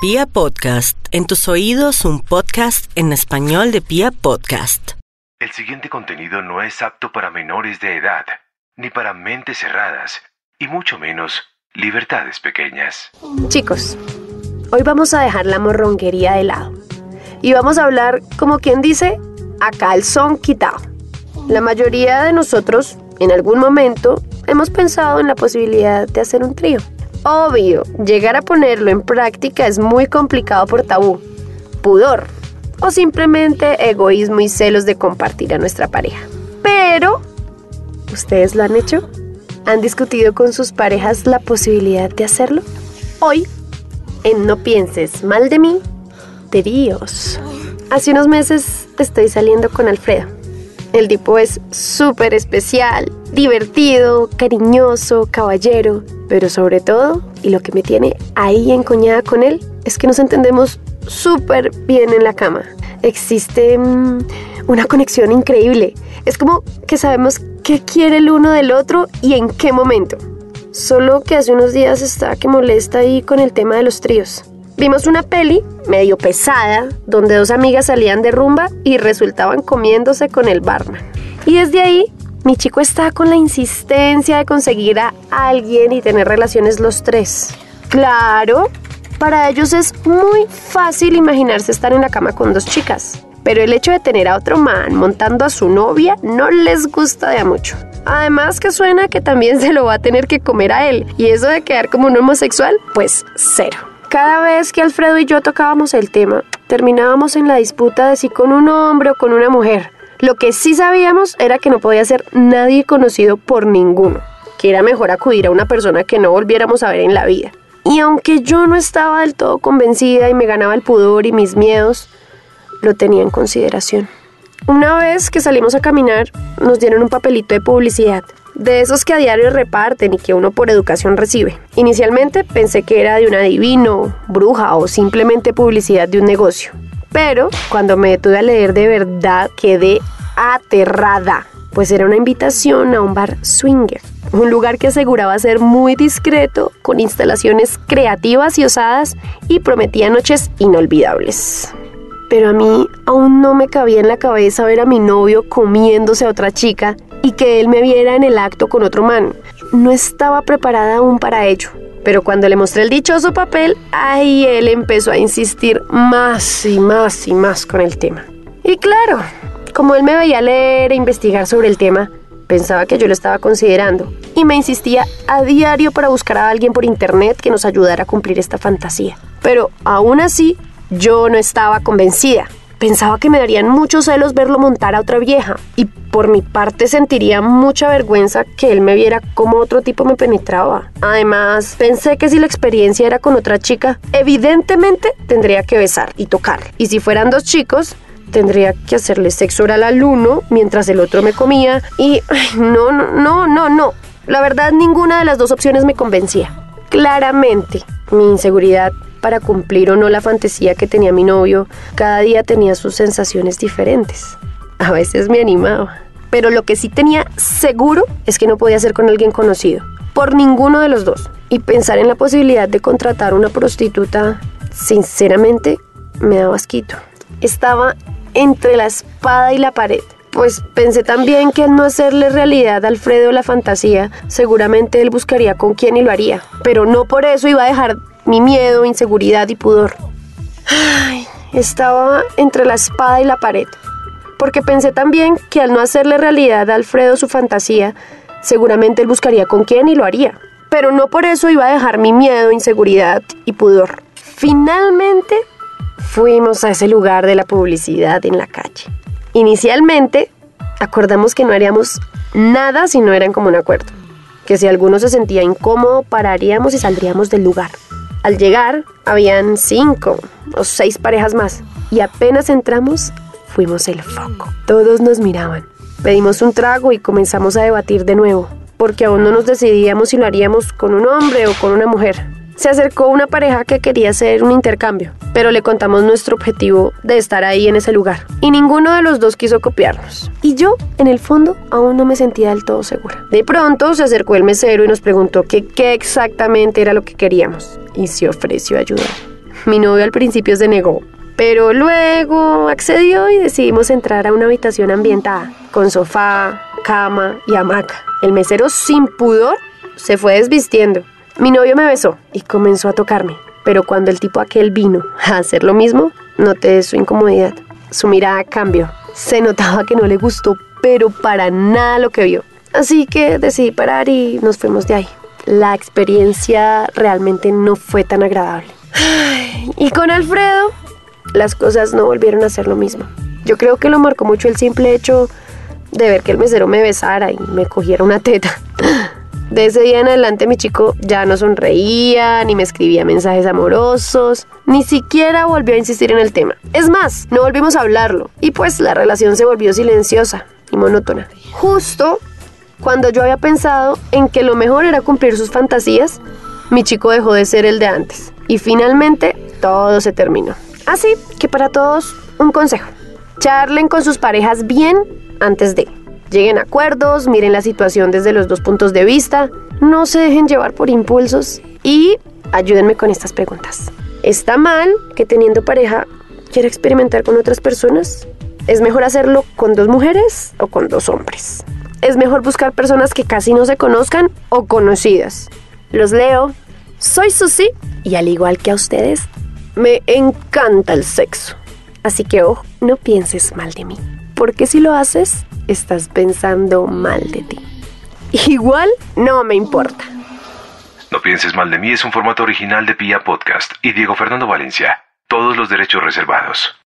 Pia Podcast, en tus oídos un podcast en español de Pia Podcast. El siguiente contenido no es apto para menores de edad, ni para mentes cerradas, y mucho menos libertades pequeñas. Chicos, hoy vamos a dejar la morronguería de lado y vamos a hablar, como quien dice, a calzón quitado. La mayoría de nosotros, en algún momento, hemos pensado en la posibilidad de hacer un trío. Obvio, llegar a ponerlo en práctica es muy complicado por tabú, pudor o simplemente egoísmo y celos de compartir a nuestra pareja. Pero, ¿ustedes lo han hecho? ¿Han discutido con sus parejas la posibilidad de hacerlo? Hoy, en No pienses mal de mí, tríos. Hace unos meses estoy saliendo con Alfredo. El tipo es súper especial, divertido, cariñoso, caballero, pero sobre todo, y lo que me tiene ahí encoñada con él, es que nos entendemos súper bien en la cama. Existe mm, una conexión increíble. Es como que sabemos qué quiere el uno del otro y en qué momento. Solo que hace unos días está que molesta ahí con el tema de los tríos. Vimos una peli medio pesada donde dos amigas salían de rumba y resultaban comiéndose con el barman. Y desde ahí mi chico está con la insistencia de conseguir a alguien y tener relaciones los tres. Claro, para ellos es muy fácil imaginarse estar en la cama con dos chicas. Pero el hecho de tener a otro man montando a su novia no les gusta de mucho. Además que suena que también se lo va a tener que comer a él. Y eso de quedar como un homosexual, pues cero. Cada vez que Alfredo y yo tocábamos el tema, terminábamos en la disputa de si con un hombre o con una mujer. Lo que sí sabíamos era que no podía ser nadie conocido por ninguno, que era mejor acudir a una persona que no volviéramos a ver en la vida. Y aunque yo no estaba del todo convencida y me ganaba el pudor y mis miedos, lo tenía en consideración. Una vez que salimos a caminar, nos dieron un papelito de publicidad de esos que a diario reparten y que uno por educación recibe. Inicialmente pensé que era de un adivino, bruja o simplemente publicidad de un negocio. Pero cuando me detuve a leer de verdad quedé aterrada, pues era una invitación a un bar swinger, un lugar que aseguraba ser muy discreto, con instalaciones creativas y osadas y prometía noches inolvidables pero a mí aún no me cabía en la cabeza ver a mi novio comiéndose a otra chica y que él me viera en el acto con otro man. No estaba preparada aún para ello. Pero cuando le mostré el dichoso papel, ahí él empezó a insistir más y más y más con el tema. Y claro, como él me veía leer e investigar sobre el tema, pensaba que yo lo estaba considerando y me insistía a diario para buscar a alguien por internet que nos ayudara a cumplir esta fantasía. Pero aún así, yo no estaba convencida. Pensaba que me darían muchos celos verlo montar a otra vieja y por mi parte sentiría mucha vergüenza que él me viera como otro tipo me penetraba. Además, pensé que si la experiencia era con otra chica, evidentemente tendría que besar y tocar. Y si fueran dos chicos, tendría que hacerle sexo oral al uno mientras el otro me comía y no, no, no, no, no. La verdad, ninguna de las dos opciones me convencía. Claramente, mi inseguridad para cumplir o no la fantasía que tenía mi novio, cada día tenía sus sensaciones diferentes. A veces me animaba. Pero lo que sí tenía seguro es que no podía ser con alguien conocido, por ninguno de los dos. Y pensar en la posibilidad de contratar una prostituta, sinceramente, me daba asquito. Estaba entre la espada y la pared. Pues pensé también que al no hacerle realidad a Alfredo la fantasía, seguramente él buscaría con quién y lo haría. Pero no por eso iba a dejar mi miedo, inseguridad y pudor. Estaba entre la espada y la pared, porque pensé también que al no hacerle realidad a Alfredo su fantasía, seguramente él buscaría con quién y lo haría. Pero no por eso iba a dejar mi miedo, inseguridad y pudor. Finalmente fuimos a ese lugar de la publicidad en la calle. Inicialmente acordamos que no haríamos nada si no eran como un acuerdo. Que si alguno se sentía incómodo, pararíamos y saldríamos del lugar. Al llegar, habían cinco o seis parejas más y apenas entramos, fuimos el foco. Todos nos miraban. Pedimos un trago y comenzamos a debatir de nuevo, porque aún no nos decidíamos si lo haríamos con un hombre o con una mujer se acercó una pareja que quería hacer un intercambio, pero le contamos nuestro objetivo de estar ahí en ese lugar. Y ninguno de los dos quiso copiarnos. Y yo, en el fondo, aún no me sentía del todo segura. De pronto se acercó el mesero y nos preguntó qué exactamente era lo que queríamos. Y se ofreció a ayudar. Mi novio al principio se negó, pero luego accedió y decidimos entrar a una habitación ambientada, con sofá, cama y hamaca. El mesero sin pudor se fue desvistiendo. Mi novio me besó y comenzó a tocarme, pero cuando el tipo aquel vino a hacer lo mismo, noté su incomodidad. Su mirada cambió. Se notaba que no le gustó, pero para nada lo que vio. Así que decidí parar y nos fuimos de ahí. La experiencia realmente no fue tan agradable. Y con Alfredo, las cosas no volvieron a ser lo mismo. Yo creo que lo marcó mucho el simple hecho de ver que el mesero me besara y me cogiera una teta. De ese día en adelante mi chico ya no sonreía, ni me escribía mensajes amorosos, ni siquiera volvió a insistir en el tema. Es más, no volvimos a hablarlo y pues la relación se volvió silenciosa y monótona. Justo cuando yo había pensado en que lo mejor era cumplir sus fantasías, mi chico dejó de ser el de antes y finalmente todo se terminó. Así que para todos un consejo. Charlen con sus parejas bien antes de. Lleguen a acuerdos, miren la situación desde los dos puntos de vista, no se dejen llevar por impulsos y ayúdenme con estas preguntas. ¿Está mal que teniendo pareja quiera experimentar con otras personas? ¿Es mejor hacerlo con dos mujeres o con dos hombres? ¿Es mejor buscar personas que casi no se conozcan o conocidas? Los leo. Soy Susi y al igual que a ustedes, me encanta el sexo. Así que ojo, no pienses mal de mí, porque si lo haces, estás pensando mal de ti. Igual no me importa. No pienses mal de mí es un formato original de Pia Podcast y Diego Fernando Valencia. Todos los derechos reservados.